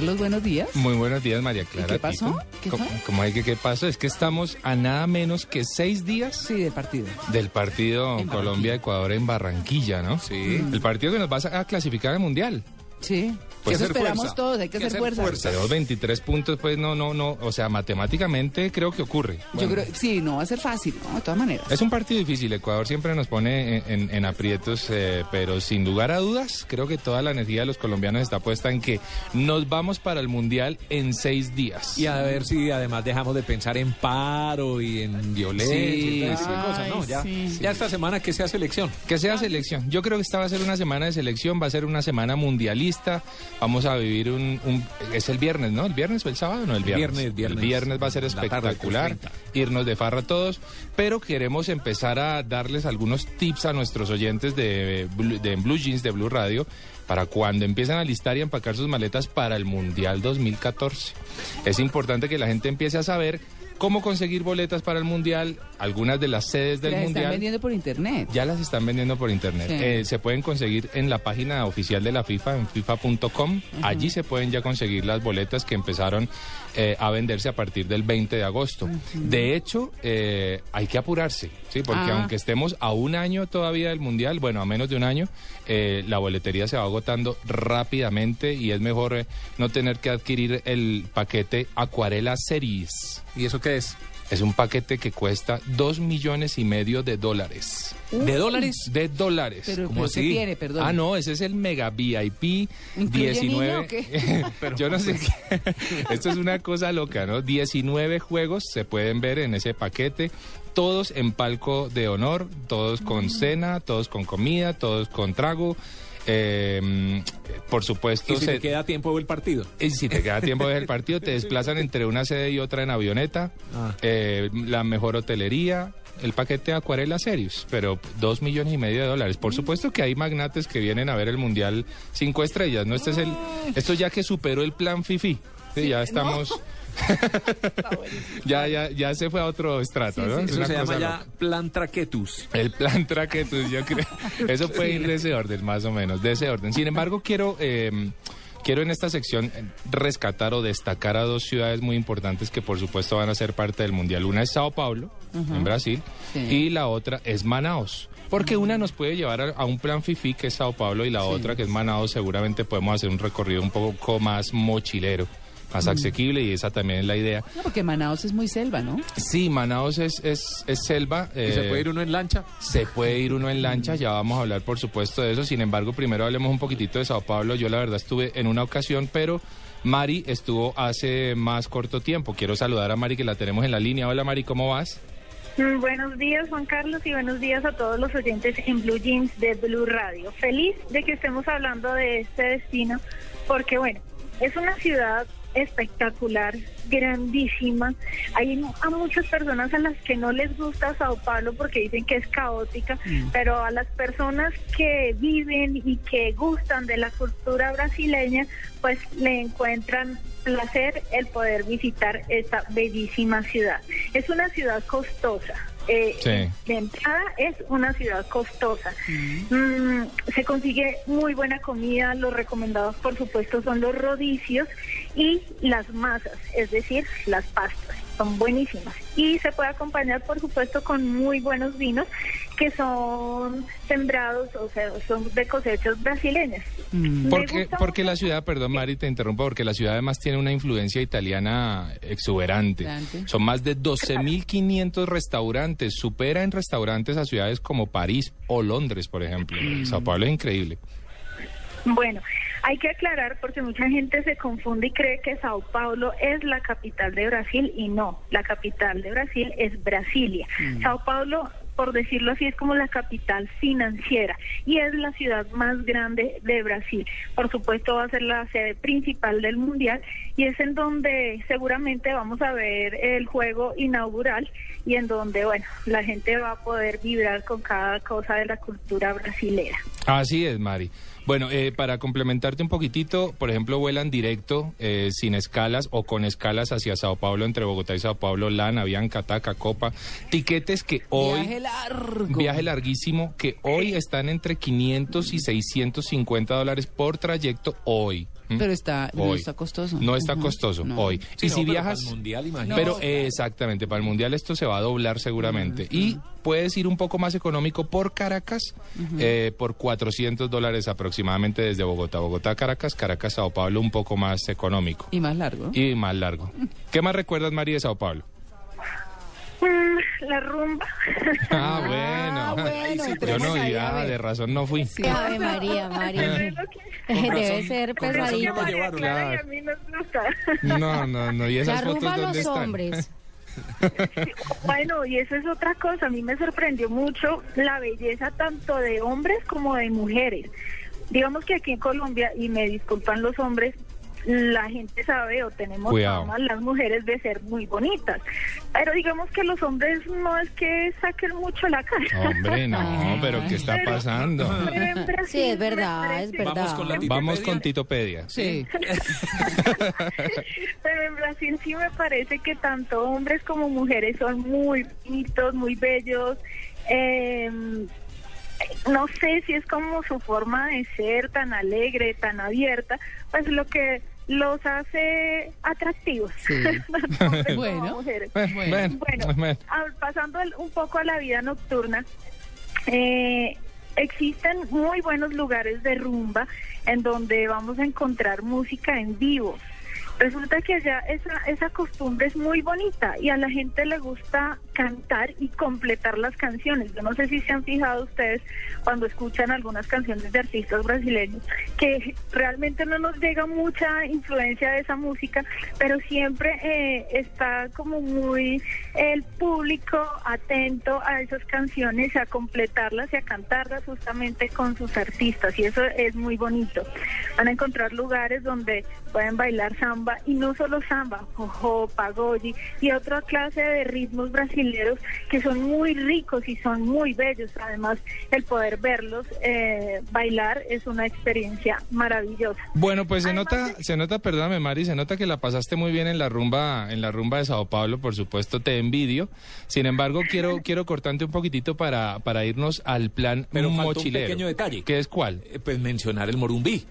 Carlos, buenos días. Muy buenos días, María Clara. qué pasó? ¿Qué ¿Cómo, hay que qué pasó? Es que estamos a nada menos que seis días Sí, del partido. del partido Colombia-Ecuador en Barranquilla, ¿no? Sí. El partido que nos va a clasificar al Mundial. Sí. Pues Eso hacer esperamos fuerza. todos, hay que, hacer, fuerza. Tenemos 23 puntos, pues no, no, no. O sea, matemáticamente creo que ocurre. Yo creo, sí, no va a ser fácil, ¿no? De todas maneras. Es un partido difícil. Ecuador siempre nos pone en, en- en aprietos, eh, pero sin lugar a dudas, creo que toda la energía de los colombianos está puesta en que nos vamos para el Mundial en seis días. Y a ver si además dejamos de pensar en paro y en violencia y todas esas sí. cosas, ¿no? Ya, sí. ya esta semana que sea selección. Que sea selección. Yo creo que esta va a ser una semana de selección, va a ser una semana mundialista. Vamos a vivir un, un- es el viernes, ¿no? El viernes o el sábado, no el viernes. Viernes, viernes. El viernes va a ser tarde, espectacular. el 30. irnos de farra todos, pero queremos empezar a darles algunos tips a nuestros oyentes de, de Blue Jeans de Blue Radio para cuando empiecen a listar y empacar sus maletas para el Mundial 2014. Es importante que la gente empiece a saber cómo conseguir boletas para el Mundial, algunas de las sedes del Las están Mundial. vendiendo por internet. Ya las están vendiendo por internet. Sí. Eh, se pueden conseguir en la página oficial de la FIFA, en fifa.com. Allí se pueden ya conseguir las boletas que empezaron eh, a venderse a partir del 20 de agosto. De hecho, eh, hay que apurarse, ¿sí? porque Ah. aunque estemos a un año todavía del Mundial, bueno, a menos de un año, eh, la boletería se va agotando rápidamente y es mejor eh, no tener que adquirir el paquete Acuarela Series. ¿Y eso qué es? Es un paquete que cuesta dos millones y medio de dólares. ¿De dólares? De dólares. Pero, ¿Cómo pero ¿qué así? tiene? Perdón. Ah, no, ese es el Mega VIP ¿Incluye 19. niño o qué? Yo no sé qué. Esto es una cosa loca, ¿no? 19 juegos se pueden ver en ese paquete. Todos en palco de honor, todos con cena, todos con comida, todos con trago. Eh, por supuesto, ¿Y si se- te queda tiempo el partido? y si te queda tiempo de ver el partido, te desplazan entre una sede y otra en avioneta, Ah. eh, la mejor hotelería, el paquete de Acuarela Serious, pero dos millones y medio de dólares. Por supuesto que hay magnates que vienen a ver el Mundial cinco estrellas, ¿no? Este es el, esto ya que superó el plan FIFI. Sí, ya estamos... ya, ya, ya se fue a otro estrato, ¿no? Es Eso se llama ya loca. plan traquetus. El plan traquetus, yo creo. Eso puede ir de ese orden, más o menos, de ese orden. Sin embargo, quiero, eh, quiero en esta sección rescatar o destacar a dos ciudades muy importantes que, por supuesto, van a ser parte del Mundial. Una es Sao Paulo, en Brasil, Sí. y la otra es Manaos. Porque una nos puede llevar a, a un plan FIFI, que es Sao Paulo, y la otra, que es Manaos, seguramente podemos hacer un recorrido un poco más mochilero, más asequible, y esa también es la idea. No, porque Manaos es muy selva, ¿no? Sí, Manaos es, es, es selva. ¿Y se eh, puede ir uno en lancha? se puede ir uno en lancha, ya vamos a hablar por supuesto de eso. Sin embargo, primero hablemos un poquitito de Sao Paulo. Yo la verdad estuve en una ocasión, pero Mari estuvo hace más corto tiempo. Quiero saludar a Mari que la tenemos en la línea. Hola Mari, ¿cómo vas? Mm, Buenos días, Juan Carlos, y buenos días a todos los oyentes en Blue Jeans de Blue Radio. Feliz de que estemos hablando de este destino, porque bueno, es una ciudad espectacular, grandísima. Hay a muchas personas a las que no les gusta Sao Paulo porque dicen que es caótica, pero a las personas que viven y que gustan de la cultura brasileña, pues le encuentran placer el poder visitar esta bellísima ciudad. Es una ciudad costosa, eh, Sí. de entrada es una ciudad costosa. Mm, se consigue muy buena comida, los recomendados por supuesto son los rodicios y las masas, es decir, las pastas. Son buenísimas. Y se puede acompañar, por supuesto, con muy buenos vinos que son sembrados, o sea, son de cosechas brasileñas. Porque, gusta porque la ciudad, perdón Mari, te interrumpo, porque la ciudad además tiene una influencia italiana exuberante. Exuberante. Son más de 12.500 restaurantes, supera en restaurantes a ciudades como París o Londres, por ejemplo. Sao Paulo es increíble. Bueno, hay que aclarar porque mucha gente se confunde y cree que Sao Paulo es la capital de Brasil y no, la capital de Brasil es Brasilia. Sao Paulo, por decirlo así, es como la capital financiera y es la ciudad más grande de Brasil. Por supuesto va a ser la sede principal del Mundial y es en donde seguramente vamos a ver el juego inaugural y en donde, bueno, la gente va a poder vibrar con cada cosa de la cultura brasilera. Así es, Mari. Bueno, eh, para complementarte un poquitito, por ejemplo, vuelan directo, eh, sin escalas o con escalas hacia Sao Paulo, entre Bogotá y Sao Paulo, Lana, Bianca, Taca, Copa. Tiquetes que hoy... Viaje largo. Viaje larguísimo que hoy están entre 500 y 650 dólares por trayecto hoy. Pero está, no está costoso. No está costoso No. hoy. Sí, y no, si pero viajas... para el mundial, imagínate. Pero No, eh, exactamente, para el mundial esto se va a doblar seguramente. Y puedes ir un poco más económico por Caracas, eh, por 400 dólares aproximadamente desde Bogotá. Bogotá, Caracas, Caracas, Sao Paulo, un poco más económico. Y más largo. Y más largo. ¿Qué más recuerdas, María, de Sao Paulo? La rumba. Ah, bueno. bueno, Yo no, ahí, a ya, ver. de razón no fui. Sí. Ave María, María. Debe ser razón pesadita. no. No, no, no. ¿Y La esas rumba fotos a dónde los están? hombres. Bueno, y eso es otra cosa. A mí me sorprendió mucho la belleza tanto de hombres como de mujeres. Digamos que aquí en Colombia, y me disculpan los hombres, la gente sabe o tenemos las mujeres de ser muy bonitas. Pero digamos que los hombres no es que saquen mucho la cara. Hombre, no, pero ¿qué está Pero- pasando? Pero en Brasil Sí, es verdad, es verdad. Vamos con la Vamos con Titopedia. Sí. Pero en Brasil sí me parece que tanto hombres como mujeres son muy bonitos, muy bellos. Eh, no sé si es como su forma de ser tan alegre, tan abierta, pues lo que los hace atractivos. Sí. hombres Bueno. mujeres. Bueno, Bueno, bueno. pasando al- un poco a la vida nocturna, eh, existen muy buenos lugares de rumba en donde vamos a encontrar música en vivo. Resulta que allá esa, esa costumbre es muy bonita y a la gente le gusta cantar y completar las canciones. Yo no sé si se han fijado ustedes cuando escuchan algunas canciones de artistas brasileños que realmente no nos llega mucha influencia de esa música, pero siempre eh, está como muy el público atento a esas canciones, a completarlas y a cantarlas justamente con sus artistas y eso es muy bonito. Van a encontrar lugares donde pueden bailar samba y no solo samba, jojo, pagoyi y otra clase de ritmos brasileños que son muy ricos y son muy bellos. Además, el poder verlos eh, bailar es una experiencia maravillosa. Bueno, pues se Además nota, se nota, perdóname Mari, se nota que la pasaste muy bien en la rumba, en la rumba de Sao Paulo, por supuesto, te envidio. Sin embargo, quiero, quiero cortarte un poquitito para, para irnos al plan Pero faltó un mochilero. pequeño detalle. ¿Qué es cuál? Eh, Pues mencionar el Morumbí.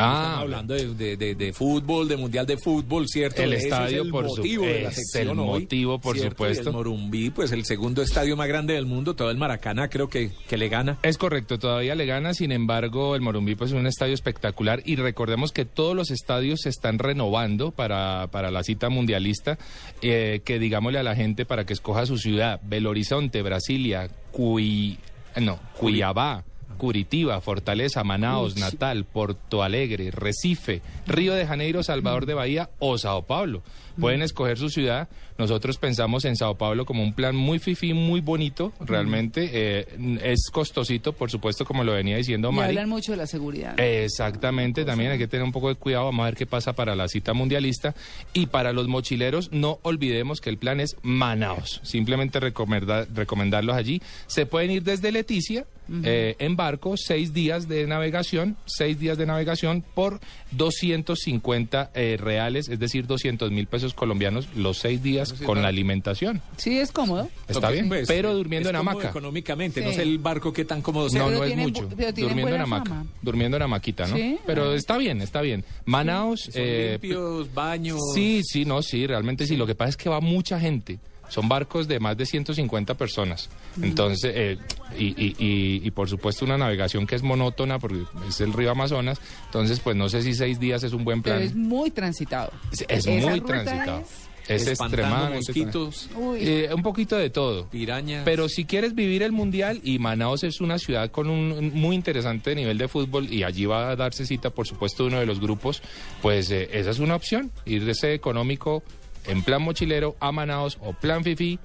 Estamos Ah, hablando de, de- de- de fútbol, de mundial de fútbol, ¿cierto? El Ese estadio, es el por su- motivo de la es sección el hoy, motivo, por ¿cierto? supuesto. Y el Morumbí, pues el segundo estadio más grande del mundo, todo el Maracaná creo que, que le gana. Es correcto, todavía le gana, sin embargo, el Morumbí pues, es un estadio espectacular y recordemos que todos los estadios se están renovando para, para la cita mundialista, eh, que digámosle a la gente para que escoja su ciudad, Belo Horizonte, Brasilia, Cui, no, Cuiabá. Curitiba, Fortaleza, Manaos, Natal, Porto Alegre, Recife, Río de Janeiro, Salvador de Bahía o Sao Paulo. Pueden escoger su ciudad. Nosotros pensamos en Sao Paulo como un plan muy fifí, muy bonito, realmente. Eh, es costosito, por supuesto, como lo venía diciendo Y Mari. hablan mucho de la seguridad. Exactamente, también hay que tener un poco de cuidado, vamos a ver qué pasa para la cita mundialista. Y para los mochileros, no olvidemos que el plan es Manaos, simplemente recomendar, recomendarlos allí. Se pueden ir desde Leticia eh, en barco, seis días de navegación, seis días de navegación por 250 eh, reales, es decir, 200 mil pesos colombianos los seis días con la alimentación. Sí, es cómodo. Está bien, pues, pero eh, durmiendo es en hamaca. Económicamente, no sé el barco qué tan cómodo sea. No, no es mucho. Durmiendo en hamaca. fama. Durmiendo en hamaquita, ¿no? Sí, Pero ah. está bien, está bien. Manaos. Son eh, limpios, baños. Sí, sí, no, sí, realmente sí. Lo que pasa es que va mucha gente. Son barcos de más de 150 personas. Mm. Entonces, eh, y, y, y, y por supuesto una navegación que es monótona porque es el río Amazonas. Entonces, pues no sé si seis días es un buen Pero plan. es muy transitado. Es, muy transitado. es- Es, extremadamente mosquitos, eh, un poquito de todo. pirañas. Pero si quieres vivir el mundial, y Manaos es una ciudad con un, un muy interesante nivel de fútbol, y allí va a darse cita, por supuesto, uno de los grupos, pues eh, esa es una opción, irse económico en plan mochilero a Manaos o plan FIFI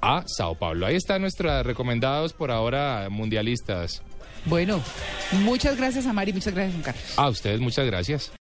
a Sao Paulo. Ahí están nuestras recomendados por ahora mundialistas. Bueno, muchas gracias a Mari, muchas gracias, Juan Carlos. A ustedes muchas gracias.